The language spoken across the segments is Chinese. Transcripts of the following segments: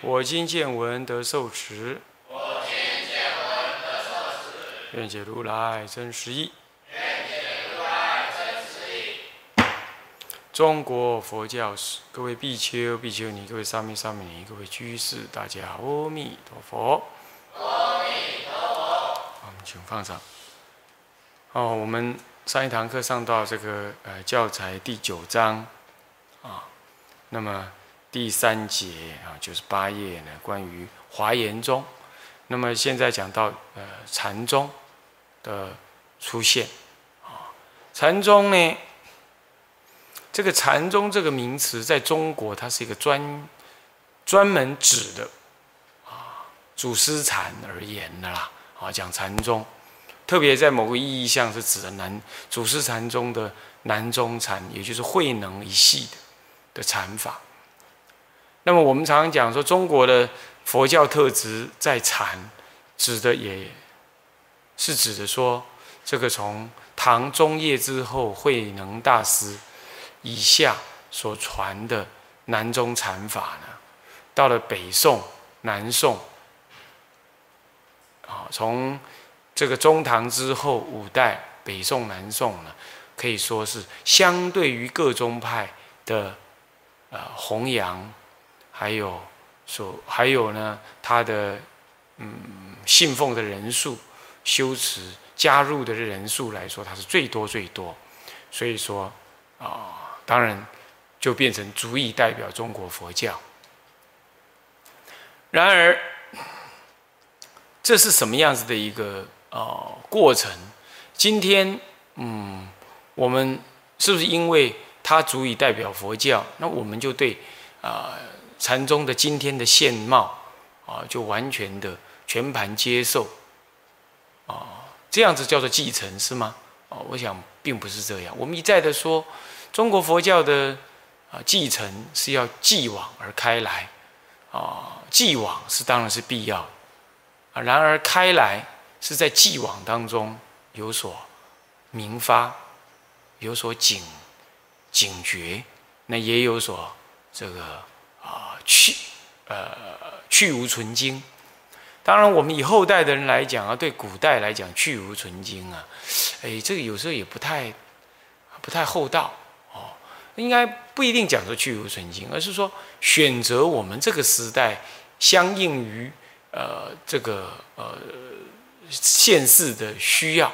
我今见闻得受持，我今见闻得受持愿解如来真实义。中国佛教史，各位比丘、比丘尼，各位沙弥、沙弥尼，各位居士，大家阿弥陀佛。阿弥陀佛。我们请放上。哦，我们。上一堂课上到这个呃教材第九章，啊，那么第三节啊就是八页呢，关于华严宗。那么现在讲到呃禅宗的出现，啊，禅宗呢，这个禅宗这个名词在中国它是一个专专门指的啊祖师禅而言的啦，啊讲禅宗。特别在某个意义上是指的南祖师禅宗的南宗禅，也就是慧能一系的的禅法。那么我们常常讲说，中国的佛教特质在禅，指的也是指的说，这个从唐中叶之后慧能大师以下所传的南宗禅法呢，到了北宋、南宋，啊，从。这个中唐之后五代北宋南宋呢，可以说是相对于各宗派的呃弘扬，还有所还有呢，他的嗯信奉的人数、修持加入的人数来说，它是最多最多，所以说啊，当然就变成足以代表中国佛教。然而，这是什么样子的一个？啊，过程，今天，嗯，我们是不是因为它足以代表佛教，那我们就对啊禅宗的今天的现貌啊，就完全的全盘接受啊？这样子叫做继承是吗？啊，我想并不是这样。我们一再的说，中国佛教的啊继承是要继往而开来啊，继往是当然是必要啊，然而开来。是在继往当中有所明发，有所警警觉，那也有所这个啊去呃去无存精。当然，我们以后代的人来讲啊，对古代来讲去无存精啊，哎，这个有时候也不太不太厚道哦。应该不一定讲说去无存精，而是说选择我们这个时代相应于呃这个呃。现世的需要，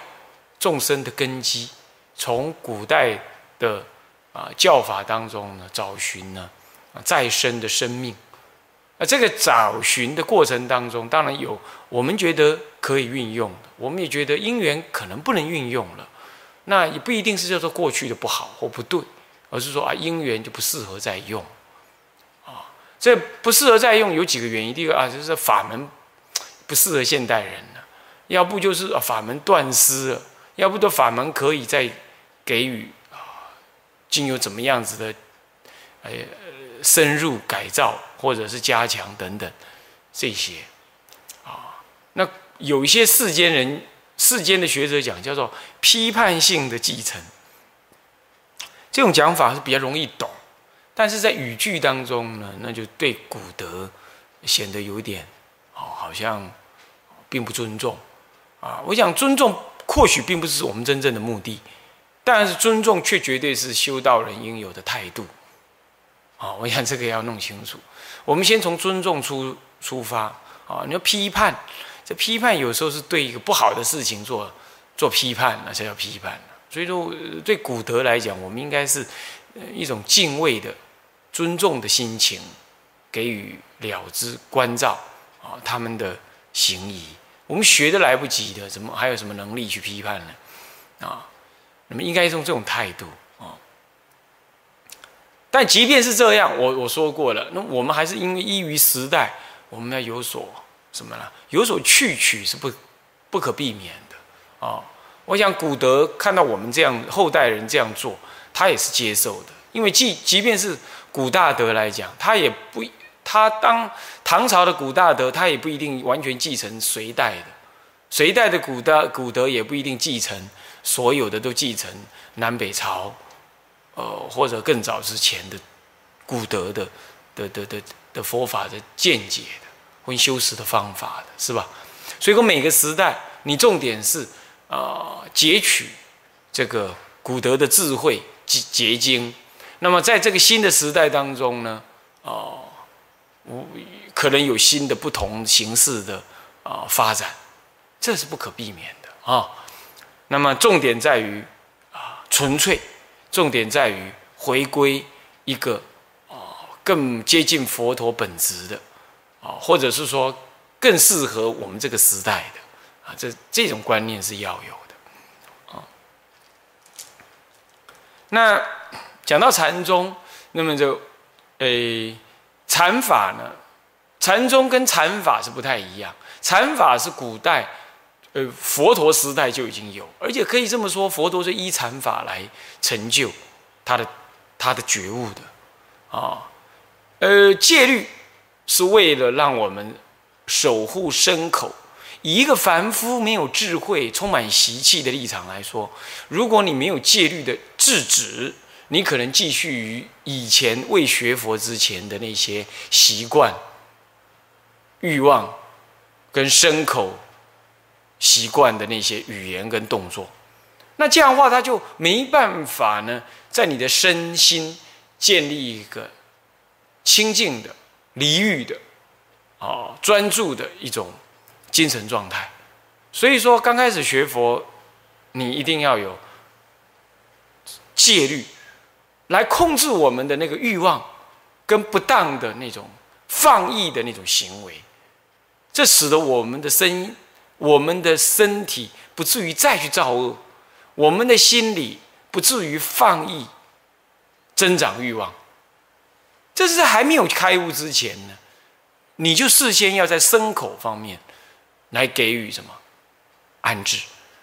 众生的根基，从古代的啊教法当中呢找寻呢再生的生命，啊这个找寻的过程当中，当然有我们觉得可以运用的，我们也觉得因缘可能不能运用了，那也不一定是叫做过去的不好或不对，而是说啊因缘就不适合再用，啊这不适合再用有几个原因，第一个啊就是法门不适合现代人了。要不就是法门断失了，要不的法门可以再给予啊，经由怎么样子的，呃深入改造或者是加强等等这些啊，那有一些世间人世间的学者讲叫做批判性的继承，这种讲法是比较容易懂，但是在语句当中呢，那就对古德显得有点哦，好像并不尊重。啊，我想尊重或许并不是我们真正的目的，但是尊重却绝对是修道人应有的态度。啊，我想这个要弄清楚。我们先从尊重出出发。啊，你要批判，这批判有时候是对一个不好的事情做做批判，那才叫批判。所以说，对古德来讲，我们应该是一种敬畏的、尊重的心情，给予了之关照啊，他们的行仪。我们学的来不及的，怎么还有什么能力去批判呢？啊，那么应该用这种态度。但即便是这样，我我说过了，那我们还是因为依于时代，我们要有所什么呢？有所去取是不不可避免的啊。我想古德看到我们这样后代人这样做，他也是接受的，因为即即便是古大德来讲，他也不他当唐朝的古大德，他也不一定完全继承隋代的，隋代的古大古德也不一定继承所有的都继承南北朝。呃，或者更早之前的古德的的的的的佛法的见解的，或修持的方法的，是吧？所以说每个时代，你重点是啊，截取这个古德的智慧结结晶。那么在这个新的时代当中呢，哦，可能有新的不同形式的啊发展，这是不可避免的啊。那么重点在于啊，纯粹。重点在于回归一个啊更接近佛陀本质的啊，或者是说更适合我们这个时代的啊，这这种观念是要有的啊。那讲到禅宗，那么就诶禅法呢，禅宗跟禅法是不太一样，禅法是古代。呃，佛陀时代就已经有，而且可以这么说，佛陀是依禅法来成就他的他的觉悟的啊。呃，戒律是为了让我们守护身口。以一个凡夫没有智慧、充满习气的立场来说，如果你没有戒律的制止，你可能继续于以前未学佛之前的那些习惯、欲望跟身口。习惯的那些语言跟动作，那这样的话，他就没办法呢，在你的身心建立一个清净的、离欲的、啊专注的一种精神状态。所以说，刚开始学佛，你一定要有戒律，来控制我们的那个欲望跟不当的那种放逸的那种行为，这使得我们的声音。我们的身体不至于再去造恶，我们的心理不至于放逸、增长欲望。这是在还没有开悟之前呢，你就事先要在牲口方面来给予什么安置。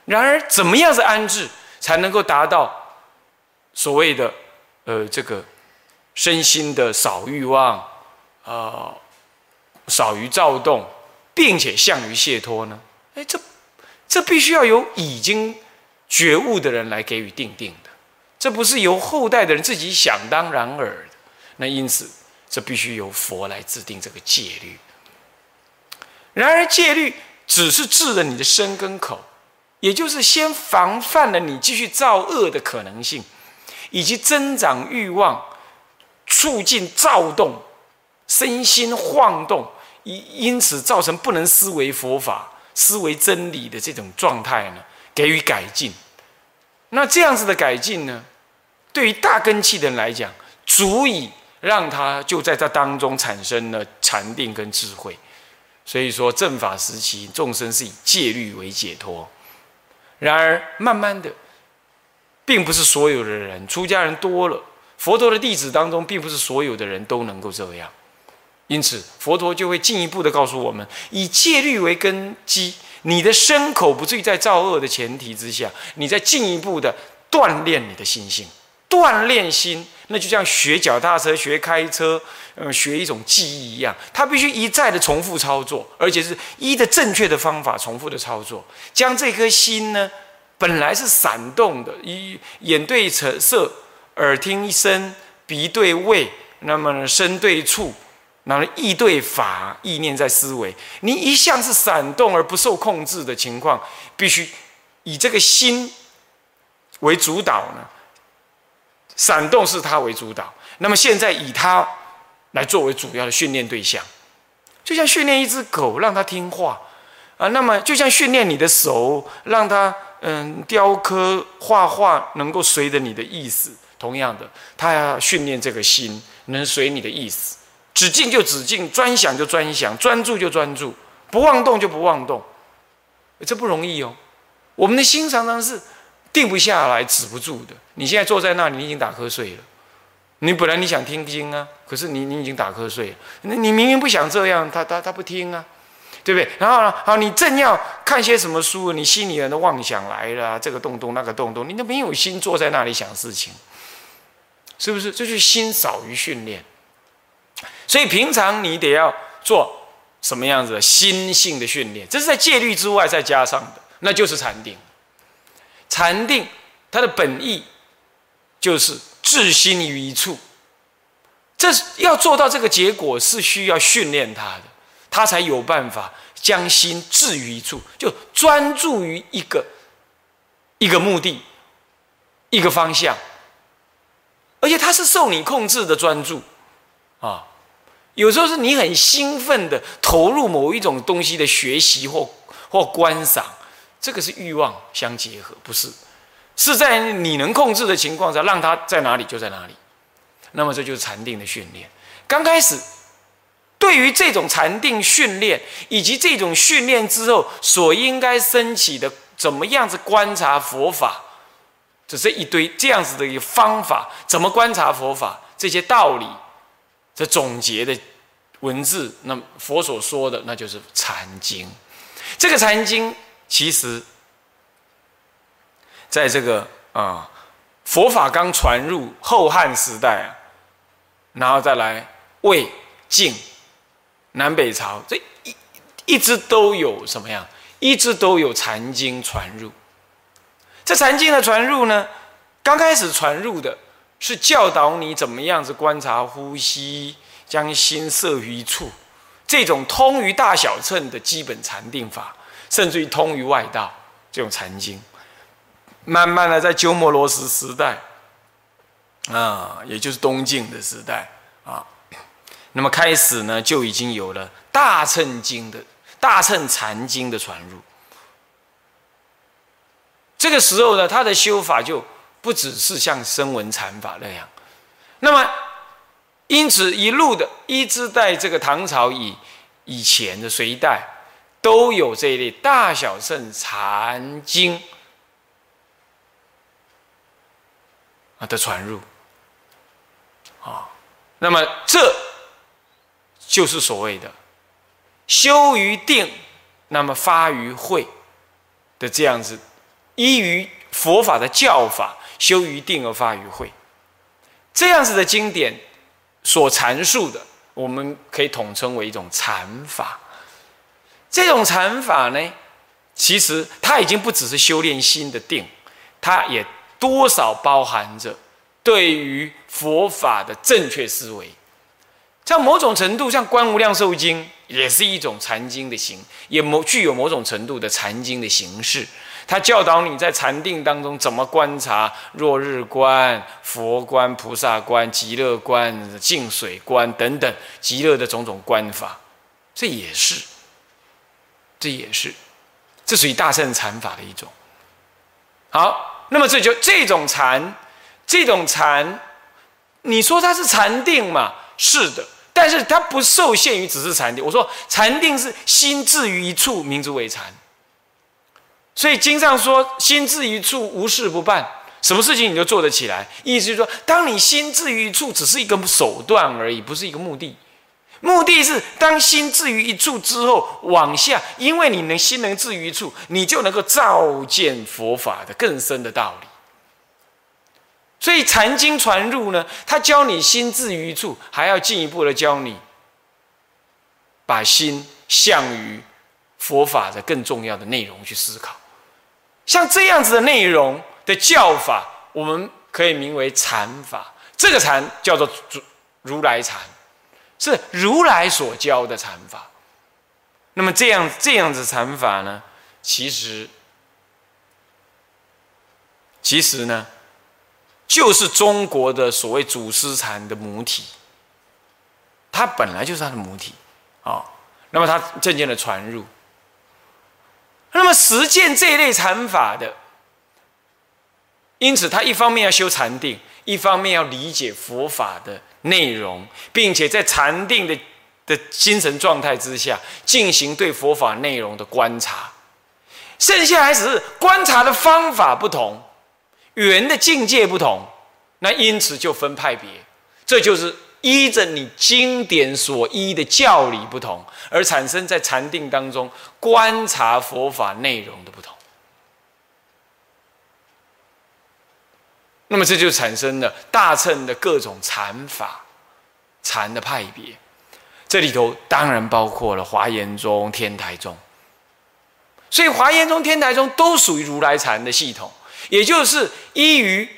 然而，怎么样是安置，才能够达到所谓的呃这个身心的少欲望啊，少于躁动，并且向于解脱呢？哎，这这必须要由已经觉悟的人来给予定定的，这不是由后代的人自己想当然尔的。那因此，这必须由佛来制定这个戒律。然而，戒律只是治了你的身跟口，也就是先防范了你继续造恶的可能性，以及增长欲望、促进躁动、身心晃动，因因此造成不能思维佛法。思维真理的这种状态呢，给予改进。那这样子的改进呢，对于大根器的人来讲，足以让他就在这当中产生了禅定跟智慧。所以说，正法时期众生是以戒律为解脱。然而，慢慢的，并不是所有的人，出家人多了，佛陀的弟子当中，并不是所有的人都能够这样。因此，佛陀就会进一步的告诉我们：以戒律为根基，你的身口不至于在造恶的前提之下，你再进一步的锻炼你的心性。锻炼心，那就像学脚踏车、学开车，嗯，学一种技艺一样，它必须一再的重复操作，而且是依的正确的方法重复的操作，将这颗心呢，本来是闪动的，一眼对色，耳听一声，鼻对味，那么身对触。那么意对法，意念在思维，你一向是闪动而不受控制的情况，必须以这个心为主导呢。闪动是它为主导，那么现在以它来作为主要的训练对象，就像训练一只狗，让它听话啊。那么就像训练你的手，让它嗯雕刻画画能够随着你的意思，同样的，它要训练这个心能随你的意思。止静就止静，专想就专想，专注就专注，不妄动就不妄动，这不容易哦。我们的心常常是定不下来、止不住的。你现在坐在那里，你已经打瞌睡了，你本来你想听经啊，可是你你已经打瞌睡了。那你明明不想这样，他他他不听啊，对不对？然后呢，好，你正要看些什么书，你心里的妄想来了，这个动动那个动动，你都没有心坐在那里想事情，是不是？这就是心少于训练。所以平常你得要做什么样子的心性的训练？这是在戒律之外再加上的，那就是禅定。禅定它的本意就是。置心于一处，这要做到这个结果是需要训练他的，他才有办法将心置于一处，就专注于一个一个目的、一个方向，而且他是受你控制的专注啊。有时候是你很兴奋的投入某一种东西的学习或或观赏，这个是欲望相结合，不是。是在你能控制的情况下，让它在哪里就在哪里。那么这就是禅定的训练。刚开始，对于这种禅定训练，以及这种训练之后所应该升起的怎么样子观察佛法，只是一堆这样子的一个方法，怎么观察佛法这些道理，这总结的文字，那佛所说的那就是禅经。这个禅经其实。在这个啊，佛法刚传入后汉时代啊，然后再来魏晋南北朝，这一一直都有什么样？一直都有禅经传入。这禅经的传入呢，刚开始传入的是教导你怎么样子观察呼吸，将心摄于一处，这种通于大小乘的基本禅定法，甚至于通于外道这种禅经。慢慢的，在鸠摩罗什时代，啊，也就是东晋的时代啊，那么开始呢，就已经有了大乘经的大乘禅经的传入。这个时候呢，他的修法就不只是像声闻禅法那样。那么，因此一路的一直在这个唐朝以以前的隋代，都有这一类大小乘禅经。啊的传入，啊，那么这就是所谓的修于定，那么发于慧的这样子，依于佛法的教法，修于定而发于慧，这样子的经典所阐述的，我们可以统称为一种禅法。这种禅法呢，其实它已经不只是修炼心的定，它也。多少包含着对于佛法的正确思维，像某种程度，像《观无量寿经》也是一种禅经的形，也某具有某种程度的禅经的形式。他教导你在禅定当中怎么观察若日观、佛观、菩萨观、极乐观、净水观等等极乐的种种观法，这也是，这也是，这属于大圣禅法的一种。好。那么这就这种禅，这种禅，你说它是禅定嘛？是的，但是它不受限于只是禅定。我说禅定是心置于一处，名之为禅。所以经上说心置于处，无事不办，什么事情你就做得起来。意思就是说，当你心置于一处，只是一个手段而已，不是一个目的。目的是当心置于一处之后，往下，因为你能心能置于一处，你就能够照见佛法的更深的道理。所以禅经传入呢，他教你心置于一处，还要进一步的教你把心向于佛法的更重要的内容去思考。像这样子的内容的教法，我们可以名为禅法。这个禅叫做如如来禅。是如来所教的禅法，那么这样这样子禅法呢？其实，其实呢，就是中国的所谓祖师禅的母体，它本来就是它的母体啊。那么它渐渐的传入，那么实践这一类禅法的，因此他一方面要修禅定，一方面要理解佛法的。内容，并且在禅定的的精神状态之下进行对佛法内容的观察，剩下还只是观察的方法不同，缘的境界不同，那因此就分派别。这就是依着你经典所依的教理不同，而产生在禅定当中观察佛法内容的不同。那么这就产生了大乘的各种禅法、禅的派别，这里头当然包括了华严宗、天台宗。所以华严宗、天台宗都属于如来禅的系统，也就是依于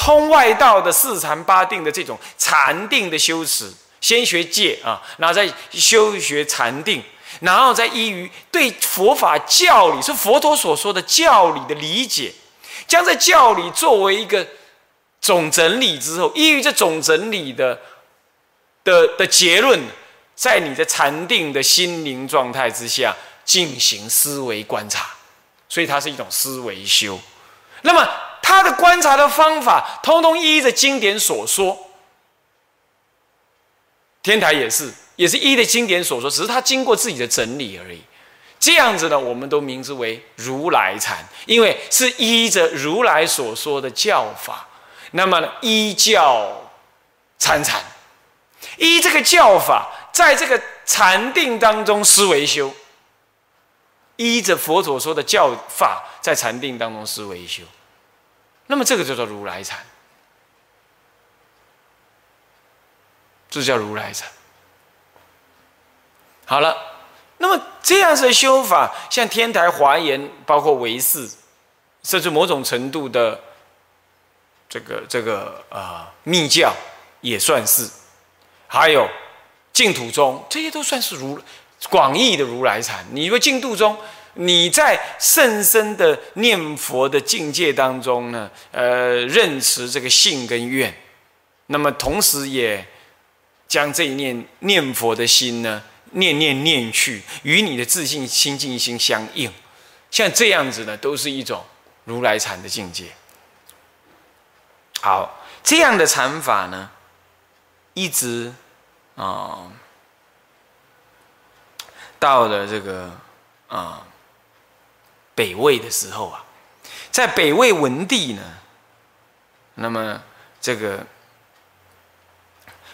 通外道的四禅八定的这种禅定的修持，先学戒啊，然后再修学禅定，然后再依于对佛法教理，是佛陀所说的教理的理解。将这教理作为一个总整理之后，依于这总整理的的的结论，在你的禅定的心灵状态之下进行思维观察，所以它是一种思维修。那么他的观察的方法，通通依着经典所说。天台也是，也是依着经典所说，只是他经过自己的整理而已。这样子呢，我们都名之为如来禅，因为是依着如来所说的教法，那么呢，依教参禅，依这个教法，在这个禅定当中思维修，依着佛所说的教法，在禅定当中思维修，那么这个就叫如来禅，这叫如来禅。好了。那么这样子的修法，像天台华严，包括唯识，甚至某种程度的这个这个啊密教，也算是；还有净土宗，这些都算是如广义的如来禅。你说净土宗，你在甚深的念佛的境界当中呢，呃，认识这个性跟愿，那么同时也将这一念念佛的心呢。念念念去，与你的自信清净心相应，像这样子呢，都是一种如来禅的境界。好，这样的禅法呢，一直啊，到了这个啊北魏的时候啊，在北魏文帝呢，那么这个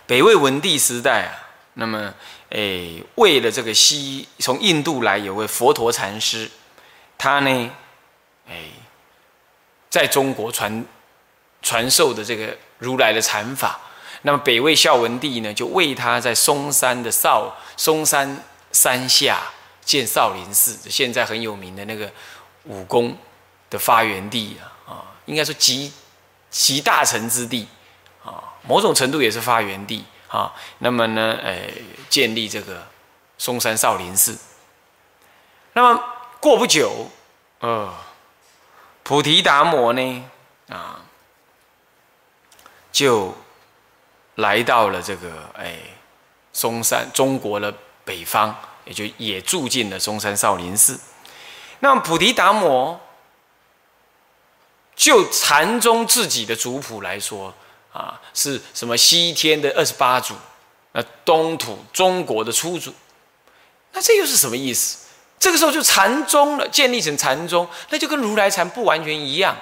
北魏文帝时代啊，那么。哎，为了这个西从印度来有位佛陀禅师，他呢，哎，在中国传传授的这个如来的禅法，那么北魏孝文帝呢，就为他在嵩山的少嵩山山下建少林寺，现在很有名的那个武功的发源地啊，应该说集集大成之地啊，某种程度也是发源地。啊，那么呢，呃，建立这个嵩山少林寺。那么过不久，呃，菩提达摩呢，啊，就来到了这个哎嵩山中国的北方，也就也住进了嵩山少林寺。那么菩提达摩就禅宗自己的族谱来说。啊，是什么西天的二十八祖，那东土中国的初祖，那这又是什么意思？这个时候就禅宗了，建立成禅宗，那就跟如来禅不完全一样。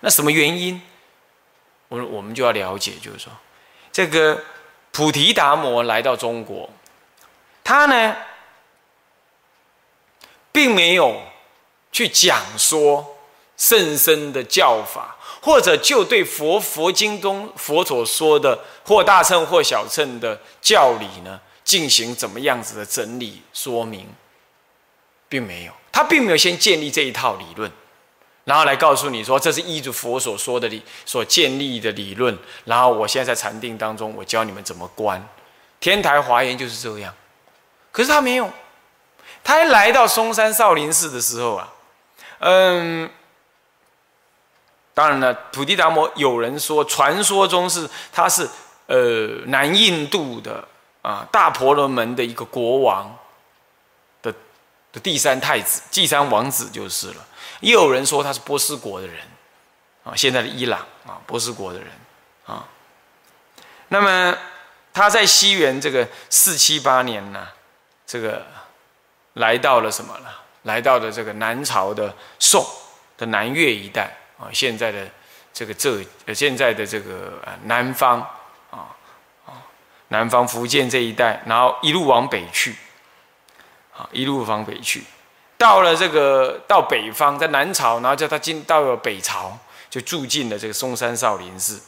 那什么原因？我我们就要了解，就是说，这个菩提达摩来到中国，他呢，并没有去讲说甚深的教法。或者就对佛佛经中佛所说的或大乘或小乘的教理呢，进行怎么样子的整理说明，并没有，他并没有先建立这一套理论，然后来告诉你说这是依着佛所说的理所建立的理论，然后我现在在禅定当中，我教你们怎么观。天台华严就是这样，可是他没有，他一来到嵩山少林寺的时候啊，嗯。当然了，菩提达摩有人说，传说中是他是呃南印度的啊大婆罗门的一个国王的的第三太子、第三王子就是了。也有人说他是波斯国的人啊，现在的伊朗啊，波斯国的人啊。那么他在西元这个四七八年呢，这个来到了什么了？来到了这个南朝的宋的南越一带。啊，现在的这个浙呃，现在的这个呃南方啊南方福建这一带，然后一路往北去，啊，一路往北去，到了这个到北方，在南朝，然后叫他进到了北朝，就住进了这个嵩山少林寺。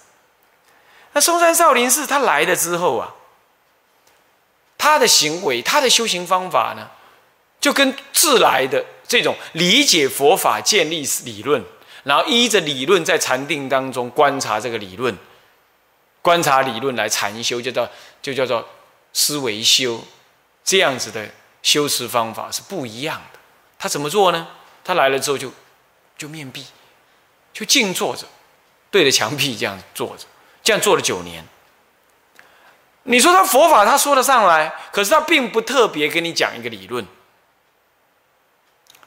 那嵩山少林寺他来了之后啊，他的行为，他的修行方法呢，就跟自来的这种理解佛法、建立理论，然后依着理论在禅定当中观察这个理论。观察理论来禅修，就叫就叫做思维修，这样子的修持方法是不一样的。他怎么做呢？他来了之后就就面壁，就静坐着，对着墙壁这样坐着，这样坐了九年。你说他佛法他说得上来，可是他并不特别跟你讲一个理论。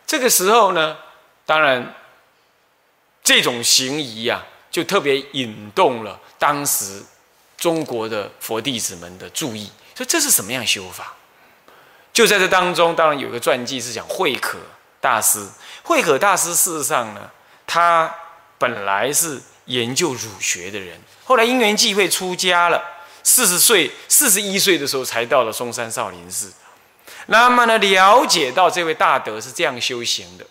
这个时候呢，当然这种行仪呀，就特别引动了。当时中国的佛弟子们的注意，说这是什么样修法？就在这当中，当然有一个传记是讲慧可大师。慧可大师事实上呢，他本来是研究儒学的人，后来因缘际会出家了。四十岁、四十一岁的时候，才到了嵩山少林寺。那么呢，了解到这位大德是这样修行的，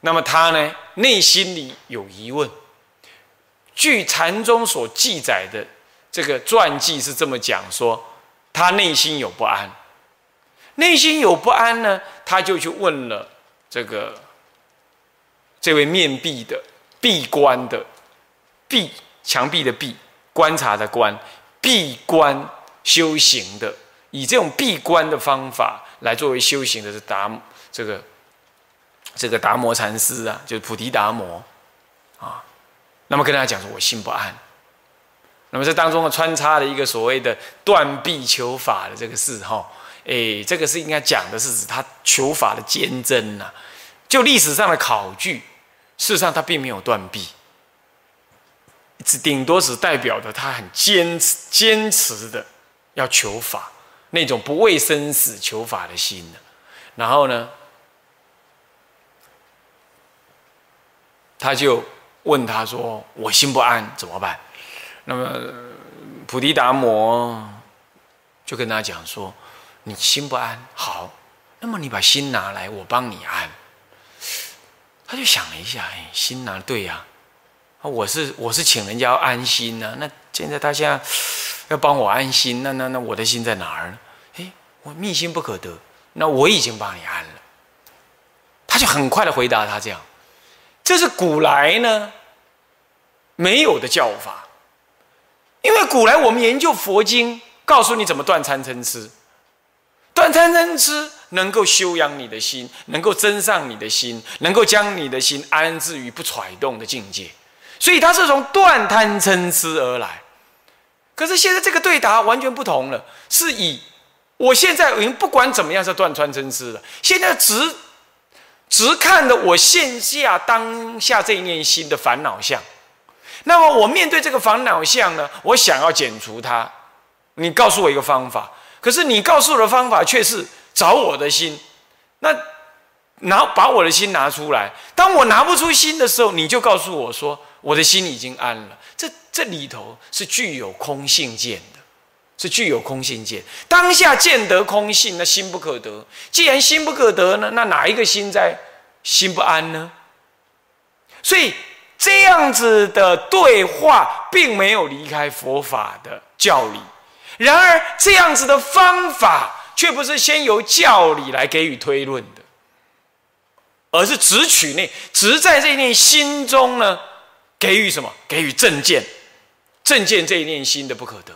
那么他呢，内心里有疑问。据禅宗所记载的这个传记是这么讲说，他内心有不安，内心有不安呢，他就去问了这个这位面壁的闭关的闭墙壁的闭观察的观闭关修行的，以这种闭关的方法来作为修行的是达这个这个达摩禅师啊，就是菩提达摩啊。那么跟大家讲说，我心不安。那么这当中的穿插了一个所谓的断臂求法的这个事，哈，哎，这个是应该讲的是指他求法的坚贞呐。就历史上的考据，事实上他并没有断臂，只顶多只代表着他很坚持、坚持的要求法，那种不畏生死求法的心然后呢，他就。问他说：“我心不安，怎么办？”那么菩提达摩就跟他讲说：“你心不安，好，那么你把心拿来，我帮你安。”他就想了一下，哎，心拿对呀，我是我是请人家安心呢。那现在他现在要帮我安心，那那那我的心在哪儿呢？哎，我密心不可得，那我已经帮你安了。他就很快的回答他这样。这是古来呢没有的教法，因为古来我们研究佛经，告诉你怎么断贪嗔痴，断贪嗔痴能够修养你的心，能够增上你的心，能够将你的心安置于不揣动的境界，所以它是从断贪嗔痴而来。可是现在这个对答完全不同了，是以我现在已经不管怎么样是断穿真丝了，现在只。只看的我线下当下这一念心的烦恼相，那么我面对这个烦恼相呢？我想要减除它，你告诉我一个方法，可是你告诉我的方法却是找我的心，那拿把我的心拿出来。当我拿不出心的时候，你就告诉我说我的心已经安了。这这里头是具有空性见的，是具有空性见。当下见得空性，那心不可得。既然心不可得呢，那哪一个心在？心不安呢，所以这样子的对话并没有离开佛法的教理。然而，这样子的方法却不是先由教理来给予推论的，而是只取那只在这念心中呢，给予什么？给予正见，正见这一念心的不可得。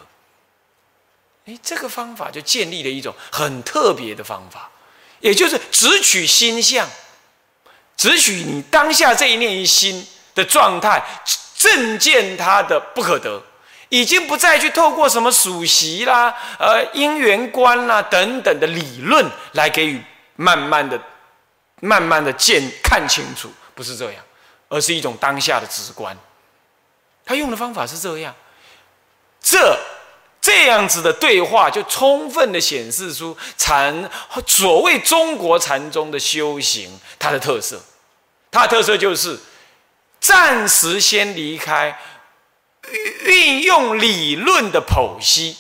哎，这个方法就建立了一种很特别的方法，也就是只取心相。只取你当下这一念心的状态，正见它的不可得，已经不再去透过什么属习啦、呃因缘观啦等等的理论来给予慢慢的、慢慢的见看清楚，不是这样，而是一种当下的直观。他用的方法是这样，这这样子的对话，就充分的显示出禅所谓中国禅宗的修行它的特色。它的特色就是暂时先离开运用理论的剖析，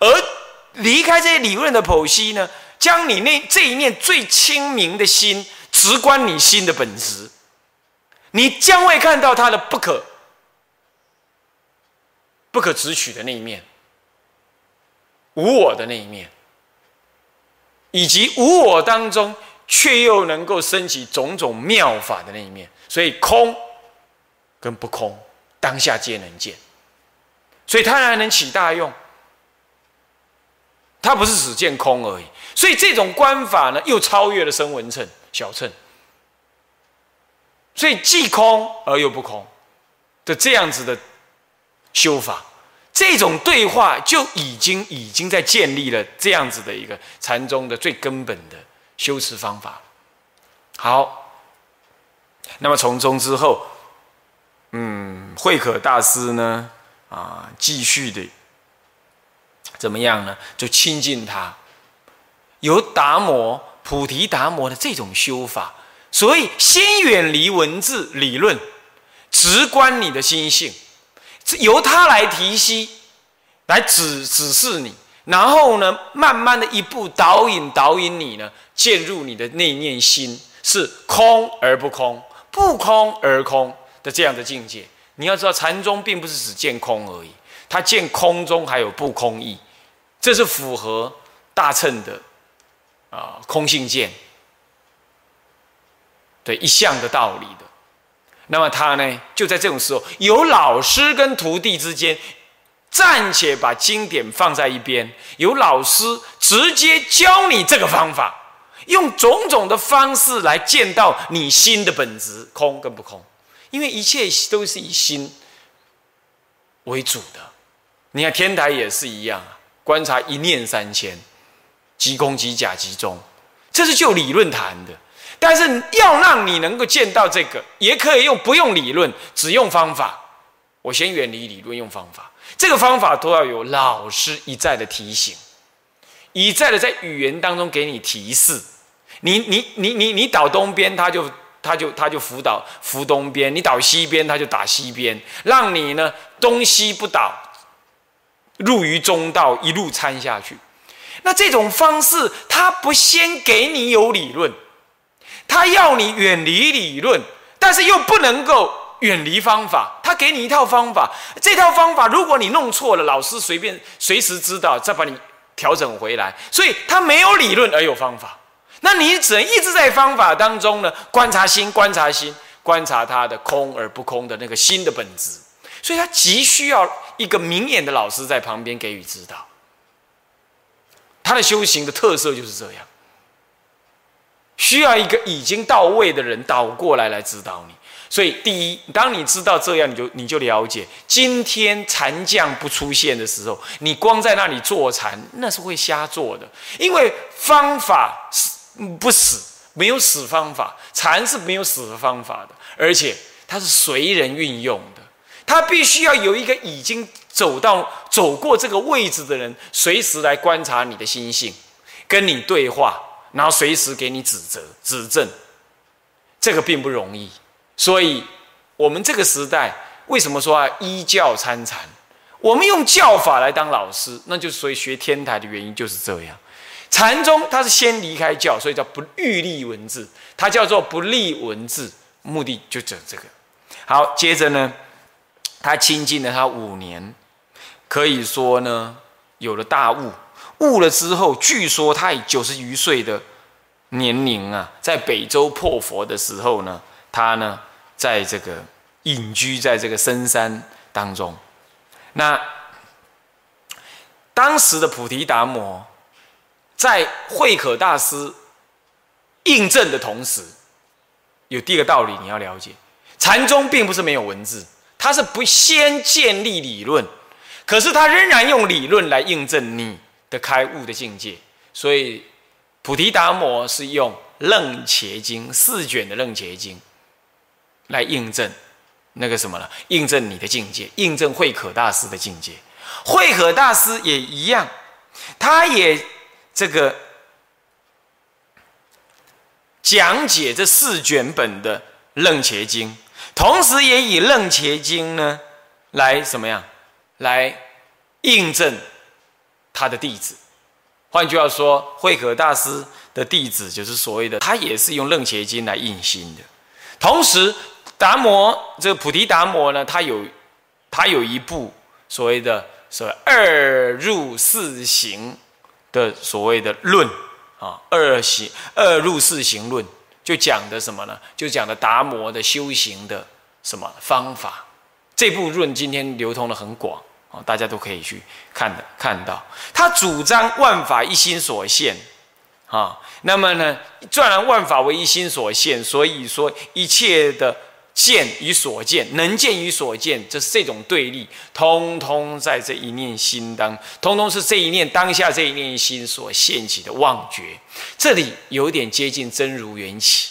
而离开这些理论的剖析呢，将你那这一念最清明的心，直观你心的本质，你将会看到它的不可不可直取的那一面，无我的那一面，以及无我当中却又能够升起种种妙法的那一面。所以空跟不空，当下皆能见。所以它还能起大用。它不是只见空而已，所以这种观法呢，又超越了声闻乘、小乘，所以既空而又不空的这样子的修法，这种对话就已经已经在建立了这样子的一个禅宗的最根本的修持方法。好，那么从中之后，嗯，慧可大师呢，啊，继续的。怎么样呢？就亲近他，由达摩、菩提达摩的这种修法，所以先远离文字理论，直观你的心性，是由他来提息，来指指示你，然后呢，慢慢的一步导引导引你呢，进入你的内念心是空而不空，不空而空的这样的境界。你要知道，禅宗并不是只见空而已，它见空中还有不空意。这是符合大乘的啊空性见对一向的道理的。那么他呢，就在这种时候，有老师跟徒弟之间暂且把经典放在一边，有老师直接教你这个方法，用种种的方式来见到你心的本质，空跟不空，因为一切都是以心为主的。你看天台也是一样啊。观察一念三千，即空即假即中，这是就理论谈的。但是要让你能够见到这个，也可以用不用理论，只用方法。我先远离理论，用方法。这个方法都要有老师一再的提醒，一再的在语言当中给你提示。你你你你你倒东边，他就他就他就辅导扶东边；你倒西边，他就打西边，让你呢东西不倒。入于中道，一路参下去。那这种方式，他不先给你有理论，他要你远离理论，但是又不能够远离方法。他给你一套方法，这套方法如果你弄错了，老师随便随时知道，再把你调整回来。所以他没有理论而有方法，那你只能一直在方法当中呢，观察心，观察心，观察他的空而不空的那个心的本质。所以他急需要。一个明眼的老师在旁边给予指导，他的修行的特色就是这样，需要一个已经到位的人倒过来来指导你。所以，第一，当你知道这样，你就你就了解，今天禅将不出现的时候，你光在那里坐禅，那是会瞎做的，因为方法死不死，没有死方法，禅是没有死的方法的，而且它是随人运用的。它必须要有一个已经走到走过这个位置的人，随时来观察你的心性，跟你对话，然后随时给你指责、指正。这个并不容易，所以我们这个时代为什么说啊依教参禅？我们用教法来当老师，那就是所以学天台的原因就是这样。禅宗它是先离开教，所以叫不欲立文字，它叫做不立文字，目的就这这个。好，接着呢。他亲近了他五年，可以说呢，有了大悟。悟了之后，据说他以九十余岁的年龄啊，在北周破佛的时候呢，他呢，在这个隐居在这个深山当中。那当时的菩提达摩，在慧可大师印证的同时，有第一个道理你要了解：禅宗并不是没有文字。他是不先建立理论，可是他仍然用理论来印证你的开悟的境界。所以，菩提达摩是用《楞伽经》四卷的《楞伽经》来印证那个什么了？印证你的境界，印证慧可大师的境界。慧可大师也一样，他也这个讲解这四卷本的《楞伽经》。同时，也以《楞伽经》呢，来什么样，来印证他的弟子。换句话说，慧可大师的弟子就是所谓的，他也是用楞伽经来印心的。同时，达摩这个菩提达摩呢，他有他有一部所谓的所谓二入四行的所谓的论啊，二行二入四行论，就讲的什么呢？就讲的达摩的修行的什么方法？这部论今天流通的很广。哦，大家都可以去看的看到，他主张万法一心所现，啊，那么呢，转然万法为一心所现，所以说一切的见与所见，能见与所见，这是这种对立，通通在这一念心当，通通是这一念当下这一念心所现起的妄觉，这里有点接近真如缘起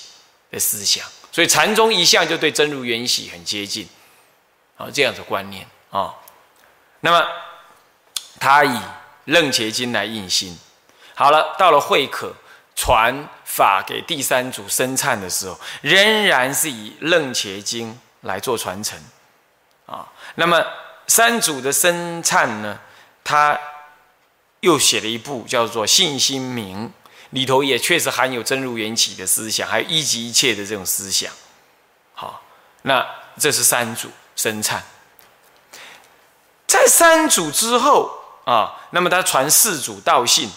的思想，所以禅宗一向就对真如缘起很接近，啊，这样的观念啊。那么，他以楞伽经来印心。好了，到了慧可传法给第三组生忏的时候，仍然是以楞伽经来做传承。啊，那么三组的生忏呢，他又写了一部叫做《信心明》，里头也确实含有真如缘起的思想，还有一即一切的这种思想。好，那这是三组生忏。在三祖之后啊，那么他传四祖道信。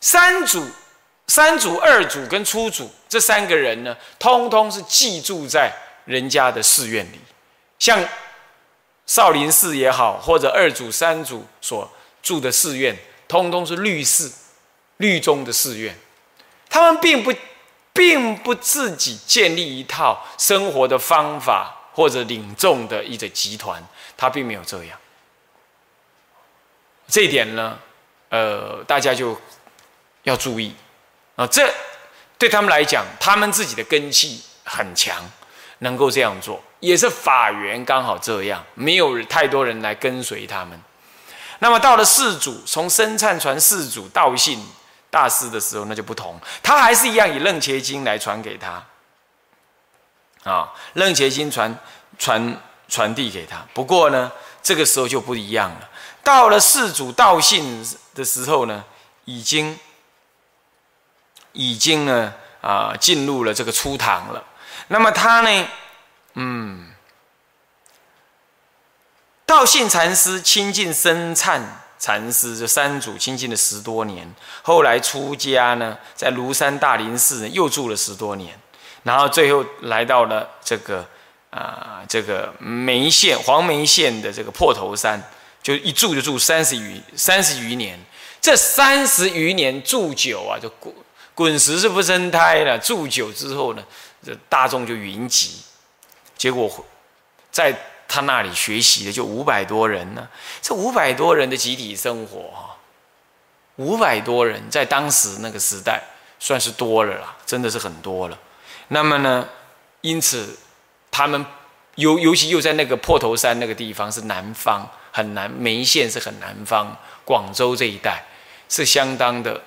三祖、三祖、二祖跟初祖这三个人呢，通通是寄住在人家的寺院里，像少林寺也好，或者二祖、三祖所住的寺院，通通是律寺、律宗的寺院。他们并不，并不自己建立一套生活的方法或者领众的一个集团。他并没有这样，这一点呢，呃，大家就要注意啊。这对他们来讲，他们自己的根气很强，能够这样做，也是法缘刚好这样，没有太多人来跟随他们。那么到了四祖，从生忏传四祖道信大师的时候，那就不同，他还是一样以楞伽经来传给他啊，楞伽经传传。传递给他。不过呢，这个时候就不一样了。到了世祖道信的时候呢，已经已经呢啊进入了这个初唐了。那么他呢，嗯，道信禅师亲近生忏禅师，这三祖亲近了十多年。后来出家呢，在庐山大林寺又住了十多年，然后最后来到了这个。啊，这个梅县黄梅县的这个破头山，就一住就住三十余三十余年。这三十余年住久啊，就滚滚石是不生胎了。住久之后呢，这大众就云集。结果在他那里学习的就五百多人呢。这五百多人的集体生活哈，五百多人在当时那个时代算是多了啦，真的是很多了。那么呢，因此。他们尤尤其又在那个破头山那个地方是南方，很南梅县是很南方，广州这一带是相当的，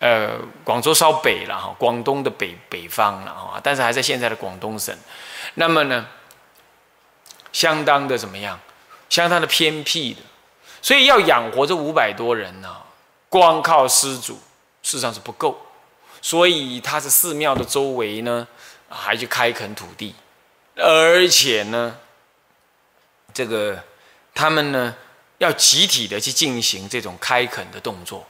呃，广州稍北了哈，广东的北北方了哈，但是还在现在的广东省。那么呢，相当的怎么样？相当的偏僻的，所以要养活这五百多人呢，光靠施主事实上是不够，所以他是寺庙的周围呢，还去开垦土地。而且呢，这个他们呢要集体的去进行这种开垦的动作，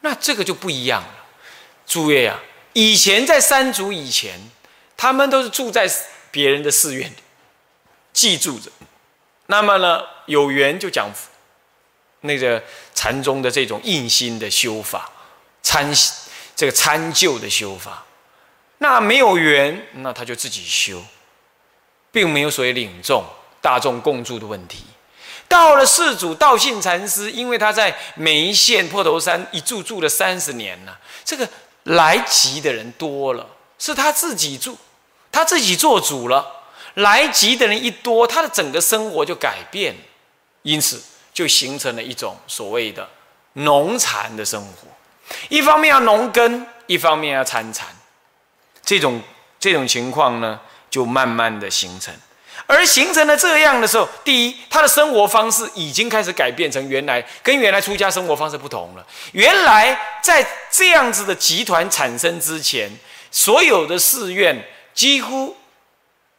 那这个就不一样了。诸位啊，以前在三族以前，他们都是住在别人的寺院里，记住着。那么呢，有缘就讲那个禅宗的这种印心的修法，参这个参就的修法。那没有缘，那他就自己修。并没有所谓领众、大众共住的问题。到了世祖道信禅师，因为他在梅县破头山一住住了三十年了，这个来集的人多了，是他自己住，他自己做主了。来集的人一多，他的整个生活就改变，因此就形成了一种所谓的农禅的生活。一方面要农耕，一方面要参禅，这种这种情况呢？就慢慢的形成，而形成了这样的时候，第一，他的生活方式已经开始改变成原来跟原来出家生活方式不同了。原来在这样子的集团产生之前，所有的寺院几乎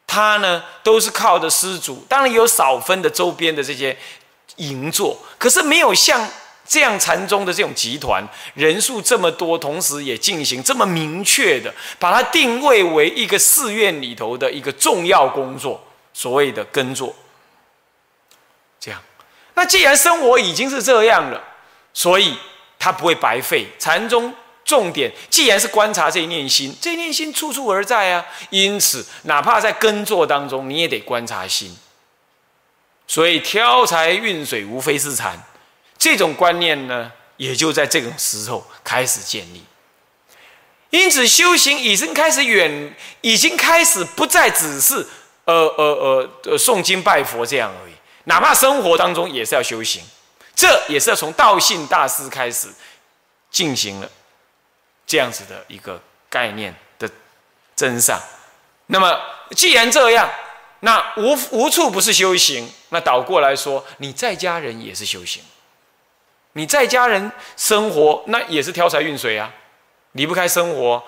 他呢都是靠着施主，当然有少分的周边的这些营座，可是没有像。这样禅宗的这种集团人数这么多，同时也进行这么明确的把它定位为一个寺院里头的一个重要工作，所谓的耕作。这样，那既然生活已经是这样了，所以它不会白费。禅宗重点既然是观察这一念心，这念心处处而在啊，因此哪怕在耕作当中，你也得观察心。所以挑柴运水，无非是禅。这种观念呢，也就在这种时候开始建立。因此，修行已经开始远，已经开始不再只是呃呃呃呃诵经拜佛这样而已。哪怕生活当中也是要修行，这也是要从道信大师开始进行了这样子的一个概念的真上。那么，既然这样，那无无处不是修行。那倒过来说，你在家人也是修行。你在家人生活，那也是挑柴运水啊，离不开生活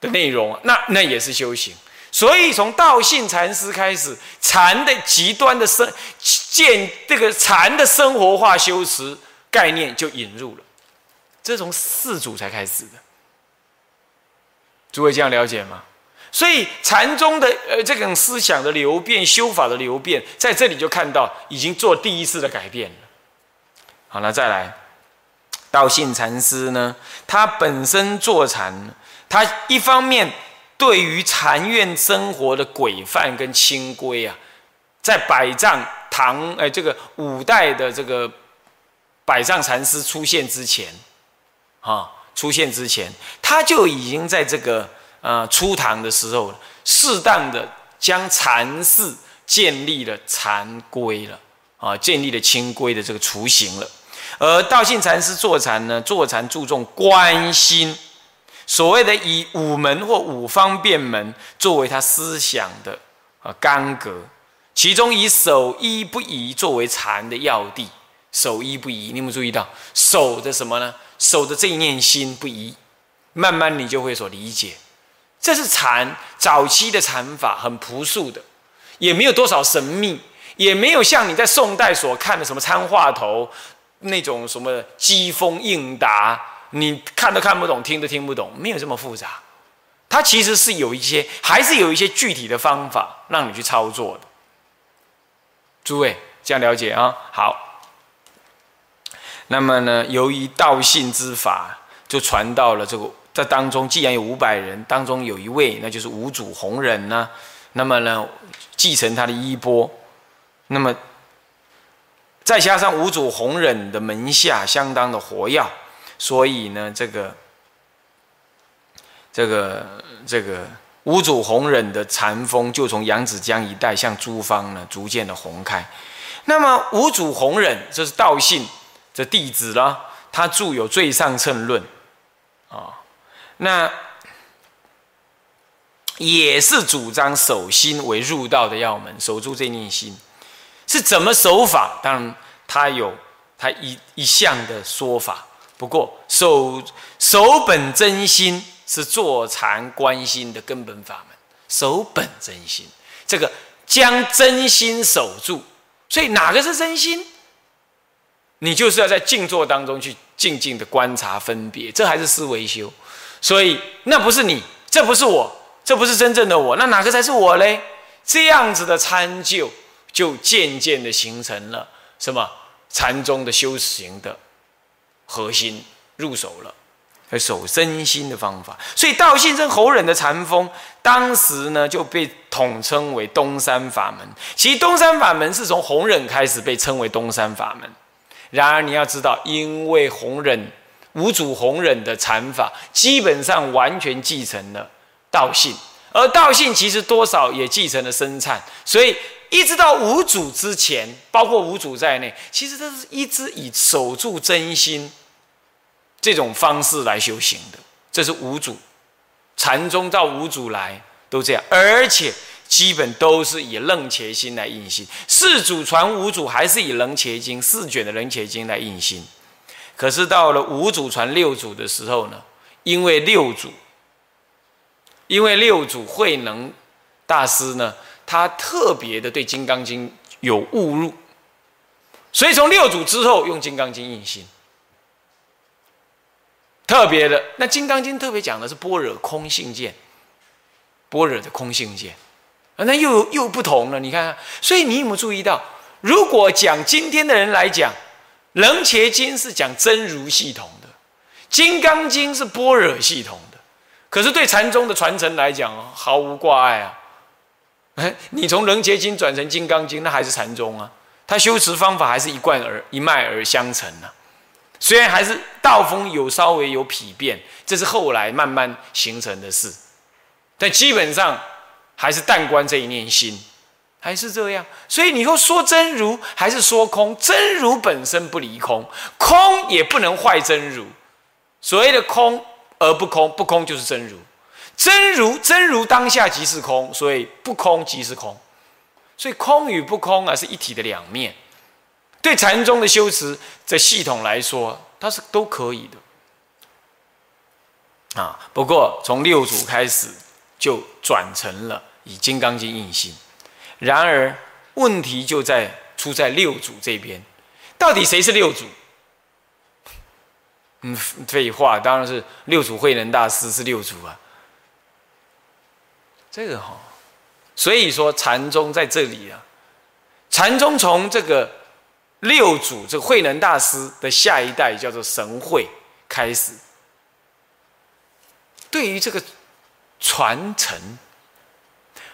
的内容，那那也是修行。所以从道信禅师开始，禅的极端的生见这个禅的生活化修持概念就引入了，这从四祖才开始的。诸位这样了解吗？所以禅宗的呃这种思想的流变、修法的流变，在这里就看到已经做第一次的改变了。好，那再来。道信禅师呢，他本身坐禅，他一方面对于禅院生活的规范跟清规啊，在百丈唐哎这个五代的这个百丈禅师出现之前，啊出现之前，他就已经在这个呃初唐的时候，适当的将禅寺建立了禅规了啊，建立了清规的这个雏形了。而道信禅师坐禅呢，坐禅注重观心，所谓的以五门或五方便门作为他思想的啊纲格，其中以守一不移作为禅的要地。守一不移，你有没有注意到守的什么呢？守的这一念心不移，慢慢你就会所理解，这是禅早期的禅法，很朴素的，也没有多少神秘，也没有像你在宋代所看的什么参话头。那种什么机锋应答，你看都看不懂，听都听不懂，没有这么复杂。它其实是有一些，还是有一些具体的方法让你去操作的。诸位这样了解啊？好。那么呢，由于道信之法就传到了这个在当中，既然有五百人，当中有一位，那就是五祖弘忍呢。那么呢，继承他的衣钵，那么。再加上五祖弘忍的门下相当的活跃，所以呢，这个、这个、这个五祖弘忍的禅风就从扬子江一带向诸方呢逐渐的红开。那么五祖弘忍这是道信的弟子了，他著有《最上乘论》啊，那也是主张守心为入道的要门，守住这念心。是怎么守法？当然，他有他一一项的说法。不过，守守本真心是坐禅观心的根本法门。守本真心，这个将真心守住。所以，哪个是真心？你就是要在静坐当中去静静的观察分别，这还是思维修。所以，那不是你，这不是我，这不是真正的我。那哪个才是我嘞？这样子的参究。就渐渐的形成了什么禅宗的修行的核心入手了，守身心的方法。所以道信生侯忍的禅风，当时呢就被统称为东山法门。其实东山法门是从弘忍开始被称为东山法门。然而你要知道，因为弘忍五祖弘忍的禅法基本上完全继承了道信，而道信其实多少也继承了生禅，所以。一直到五祖之前，包括五祖在内，其实都是一直以守住真心这种方式来修行的。这是五祖禅宗到五祖来都这样，而且基本都是以楞伽心来印心。四祖传五祖还是以楞伽经四卷的楞伽经来印心。可是到了五祖传六祖的时候呢，因为六祖，因为六祖慧能大师呢，他特别的对《金刚经》有误入，所以从六祖之后用《金刚经》印心。特别的，那《金刚经》特别讲的是般若空性见，般若的空性见，啊，那又又不同了。你看，所以你有没有注意到，如果讲今天的人来讲，《楞伽经》是讲真如系统的，《金刚经》是般若系统的，可是对禅宗的传承来讲，毫无挂碍啊。哎，你从《楞伽经》转成《金刚经》，那还是禅宗啊，他修持方法还是一贯而一脉而相承呢。虽然还是道风有稍微有疲变，这是后来慢慢形成的事，但基本上还是淡观这一念心，还是这样。所以你说说真如还是说空？真如本身不离空，空也不能坏真如。所谓的空而不空，不空就是真如。真如真如当下即是空，所以不空即是空。所以空与不空啊，是一体的两面。对禅宗的修持这系统来说，它是都可以的啊。不过从六祖开始就转成了以《金刚经》印心，然而问题就在出在六祖这边，到底谁是六祖？嗯，废话，当然是六祖慧能大师是六祖啊。这个哈，所以说禅宗在这里啊，禅宗从这个。六祖这个慧能大师的下一代叫做神会，开始对于这个传承，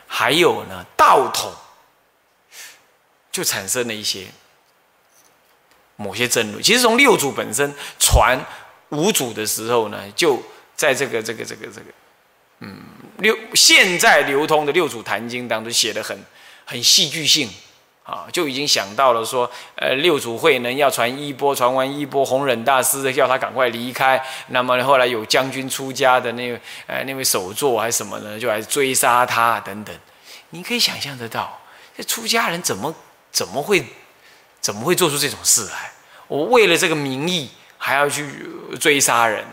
还有呢道统，就产生了一些某些争论。其实从六祖本身传五祖的时候呢，就在这个这个这个这个，嗯，六现在流通的六祖坛经当中写的很很戏剧性。啊，就已经想到了说，呃，六祖慧能要传衣钵，传完衣钵，弘忍大师叫他赶快离开。那么后来有将军出家的那位，呃，那位首座还是什么呢，就来追杀他等等。你可以想象得到，这出家人怎么怎么会怎么会做出这种事来？我为了这个名义还要去追杀人？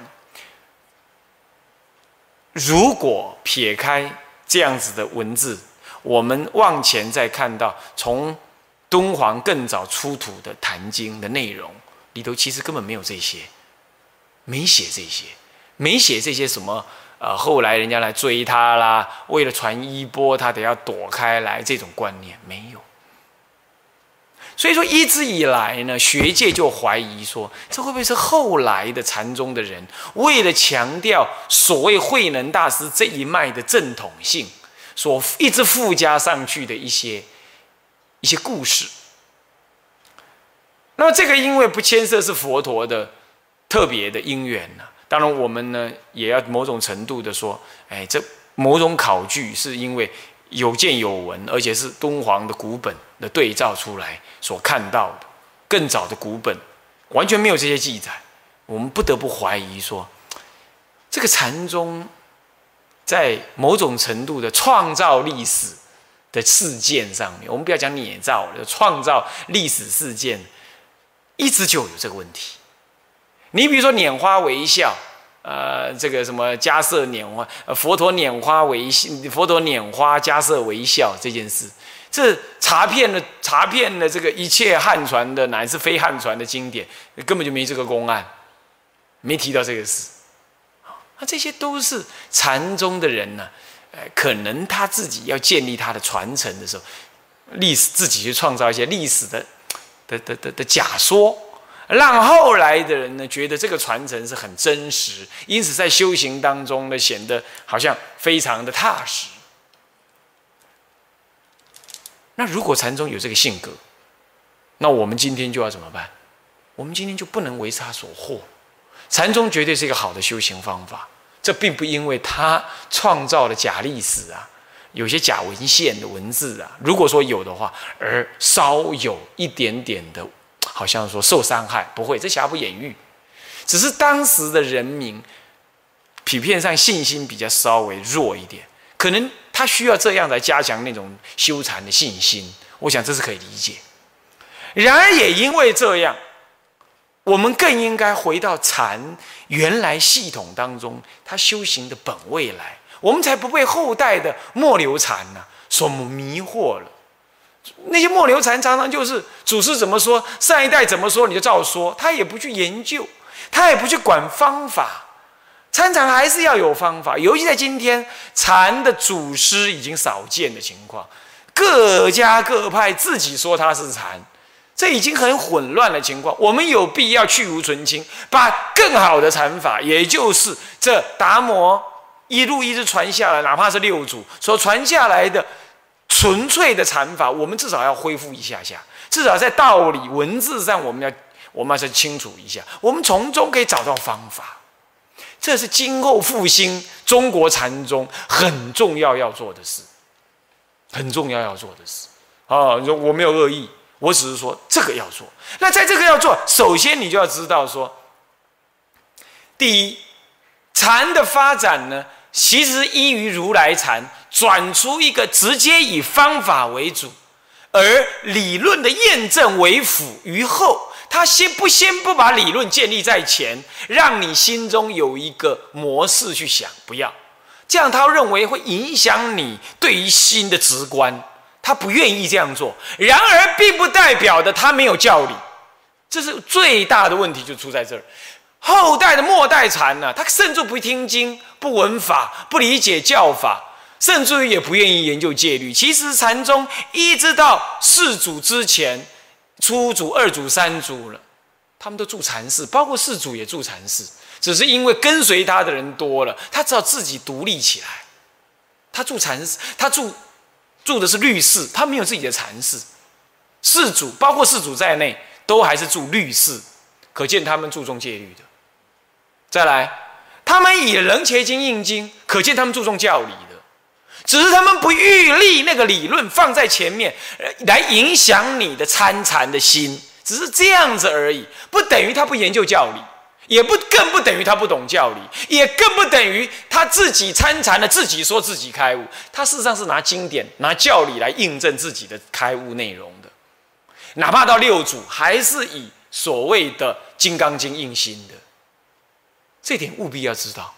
如果撇开这样子的文字，我们往前再看到从。敦煌更早出土的《坛经》的内容里头，其实根本没有这些，没写这些，没写这些什么呃，后来人家来追他啦，为了传衣钵，他得要躲开来这种观念没有。所以说，一直以来呢，学界就怀疑说，这会不会是后来的禅宗的人为了强调所谓慧能大师这一脉的正统性，所一直附加上去的一些。一些故事，那么这个因为不牵涉是佛陀的特别的因缘呢，当然我们呢也要某种程度的说，哎，这某种考据是因为有见有闻，而且是敦煌的古本的对照出来所看到的，更早的古本完全没有这些记载，我们不得不怀疑说，这个禅宗在某种程度的创造历史。的事件上面，我们不要讲捏造，创造历史事件，一直就有这个问题。你比如说拈花微笑，呃，这个什么迦叶拈花，佛陀拈花微笑，佛陀拈花迦叶微笑这件事，这查遍了查遍了这个一切汉传的乃至非汉传的经典，根本就没这个公案，没提到这个事。啊，这些都是禅宗的人呢。可能他自己要建立他的传承的时候，历史自己去创造一些历史的的的的的假说，让后来的人呢觉得这个传承是很真实，因此在修行当中呢显得好像非常的踏实。那如果禅宗有这个性格，那我们今天就要怎么办？我们今天就不能为他所惑。禅宗绝对是一个好的修行方法。这并不因为他创造了假历史啊，有些假文献的文字啊，如果说有的话，而稍有一点点的，好像说受伤害，不会，这瑕不掩瑜。只是当时的人民普遍上信心比较稍微弱一点，可能他需要这样来加强那种修禅的信心。我想这是可以理解。然而也因为这样，我们更应该回到禅原来系统当中，他修行的本位来，我们才不被后代的末流禅呢所迷惑了。那些末流禅常常就是祖师怎么说，上一代怎么说，你就照说，他也不去研究，他也不去管方法。参禅还是要有方法，尤其在今天禅的祖师已经少见的情况，各家各派自己说他是禅，这已经很混乱的情况。我们有必要去无存清，把更好的禅法，也就是这达摩一路一直传下来，哪怕是六祖所传下来的。纯粹的禅法，我们至少要恢复一下下，至少在道理文字上，我们要我们要是清楚一下，我们从中可以找到方法。这是今后复兴中国禅宗很重要要做的事，很重要要做的事。啊，说我没有恶意，我只是说这个要做。那在这个要做，首先你就要知道说，第一，禅的发展呢，其实依于如来禅。转出一个直接以方法为主，而理论的验证为辅于后。他先不先不把理论建立在前，让你心中有一个模式去想，不要这样。他认为会影响你对于心的直观，他不愿意这样做。然而，并不代表的他没有教理，这是最大的问题，就出在这儿。后代的末代禅呢，他甚至不听经、不闻法、不理解教法。甚至于也不愿意研究戒律。其实禅宗一直到世祖之前，初祖、二祖、三祖了，他们都住禅寺，包括四祖也住禅寺。只是因为跟随他的人多了，他只好自己独立起来。他住禅寺，他住住的是律寺，他没有自己的禅寺。四祖包括四祖在内，都还是住律寺，可见他们注重戒律的。再来，他们以人切经印经，可见他们注重教理。只是他们不预立那个理论放在前面，来影响你的参禅的心，只是这样子而已，不等于他不研究教理，也不更不等于他不懂教理，也更不等于他自己参禅了自己说自己开悟，他事实上是拿经典、拿教理来印证自己的开悟内容的，哪怕到六祖还是以所谓的《金刚经》印心的，这点务必要知道。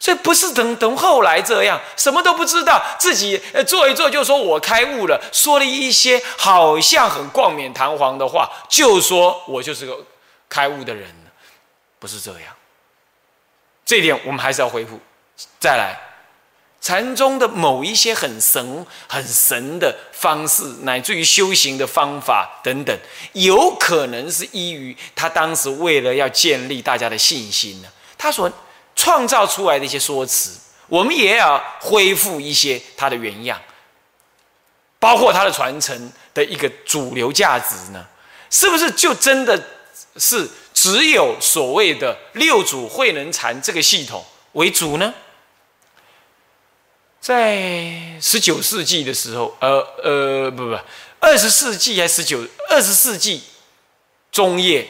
所以不是等等后来这样，什么都不知道，自己呃做一做就说我开悟了，说了一些好像很冠冕堂皇的话，就说我就是个开悟的人不是这样。这一点我们还是要恢复。再来，禅宗的某一些很神、很神的方式，乃至于修行的方法等等，有可能是依于他当时为了要建立大家的信心呢，他所。创造出来的一些说辞，我们也要恢复一些它的原样，包括它的传承的一个主流价值呢？是不是就真的是只有所谓的六祖慧能禅这个系统为主呢？在十九世纪的时候，呃呃，不不，二十世纪还十九二十世纪中叶，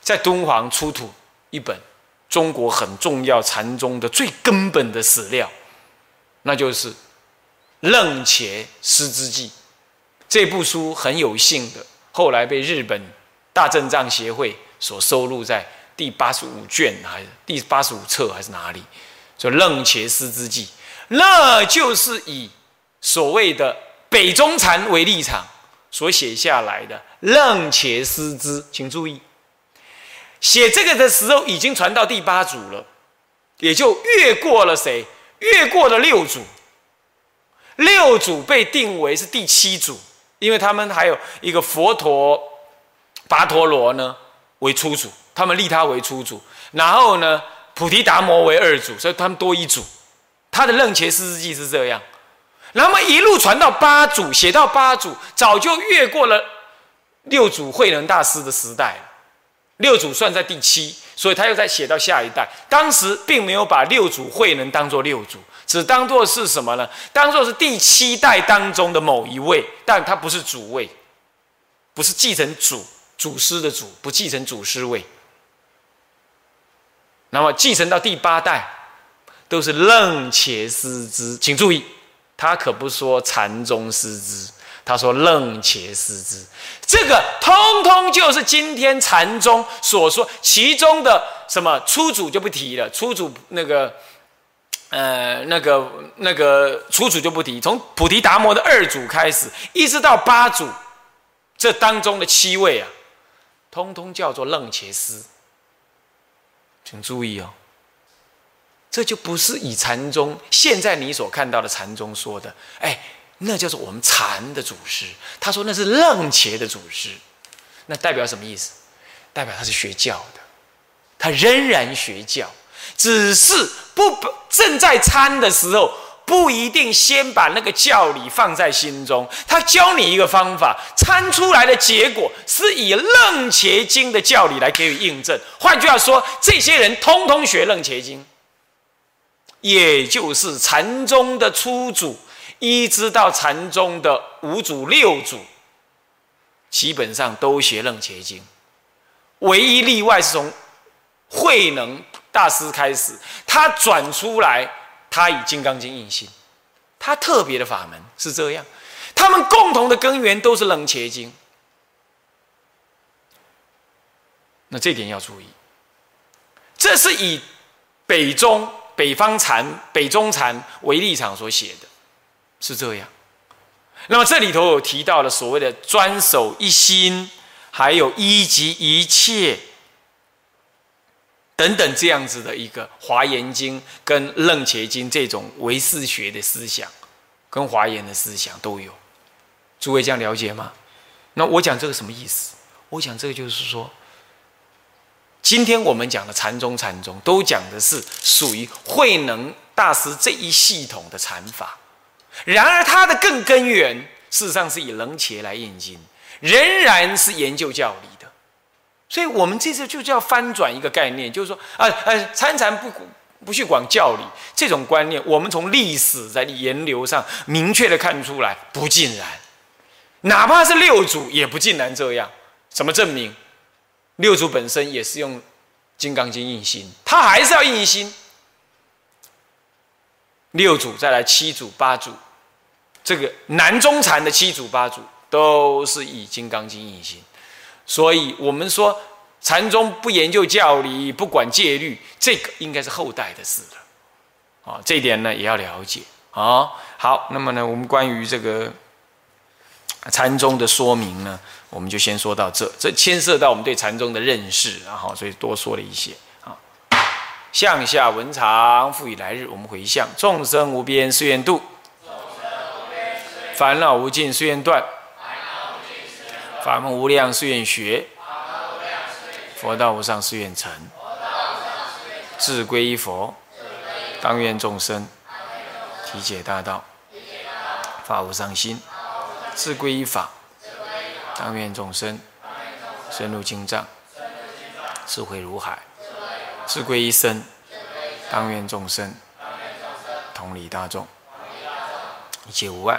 在敦煌出土一本。中国很重要禅宗的最根本的史料，那就是《楞伽师之记》这部书，很有幸的，后来被日本大正藏协会所收录在第八十五卷还是第八十五册还是哪里？就《楞伽师之记》，那就是以所谓的北宗禅为立场所写下来的《楞伽师之》，请注意。写这个的时候，已经传到第八组了，也就越过了谁？越过了六组。六组被定为是第七组，因为他们还有一个佛陀跋陀罗呢为初组，他们立他为初组，然后呢菩提达摩为二组，所以他们多一组。他的楞伽师之记是这样，那么一路传到八组，写到八组，早就越过了六组慧能大师的时代了。六祖算在第七，所以他又在写到下一代。当时并没有把六祖慧能当做六祖，只当做是什么呢？当做是第七代当中的某一位，但他不是主位，不是继承祖祖师的祖，不继承祖师位。那么继承到第八代，都是楞且思之。请注意，他可不说禅宗师之，他说楞且思之。这个通通就是今天禅宗所说其中的什么初祖就不提了，初祖那个。呃，那个那个初祖就不提，从菩提达摩的二祖开始，一直到八祖，这当中的七位啊，通通叫做楞伽师，请注意哦，这就不是以禅宗现在你所看到的禅宗说的，哎，那叫做我们禅的祖师，他说那是楞伽的祖师，那代表什么意思？代表他是学教的，他仍然学教。只是不正在参的时候，不一定先把那个教理放在心中。他教你一个方法，参出来的结果是以楞伽经的教理来给予印证。换句话说，这些人通通学楞伽经，也就是禅宗的初祖，一直到禅宗的五祖六祖，基本上都学楞伽经。唯一例外是从慧能。大师开始，他转出来，他以《金刚经》印心，他特别的法门是这样，他们共同的根源都是《楞伽经》，那这点要注意，这是以北中北方禅、北中禅为立场所写的，是这样。那么这里头有提到了所谓的专守一心，还有一即一切。等等，这样子的一个《华严经》跟《楞伽经》这种唯识学的思想，跟华严的思想都有，诸位这样了解吗？那我讲这个什么意思？我讲这个就是说，今天我们讲的禅宗，禅宗都讲的是属于慧能大师这一系统的禅法，然而它的更根源，事实上是以楞伽来印经，仍然是研究教理的。所以，我们这次就叫翻转一个概念，就是说，啊，呃，参禅不不去管教理这种观念，我们从历史在源流上明确的看出来，不尽然，哪怕是六祖也不尽然这样。怎么证明？六祖本身也是用《金刚经》印心，他还是要印心。六祖再来七祖八祖，这个南中禅的七祖八祖都是以《金刚经》印心。所以，我们说禅宗不研究教理，不管戒律，这个应该是后代的事了。啊，这一点呢也要了解啊。好，那么呢，我们关于这个禅宗的说明呢，我们就先说到这。这牵涉到我们对禅宗的认识，然后所以多说了一些啊。向下文长，复以来日，我们回向众生无边誓愿度，烦恼无尽誓愿断。法门无量誓愿学，佛道无上誓愿成。志归一佛，当愿众生体解大道，法无上心。志归一法，当愿众生深入经藏，智慧如海。志归一生，当愿众生同理大众，一切无碍。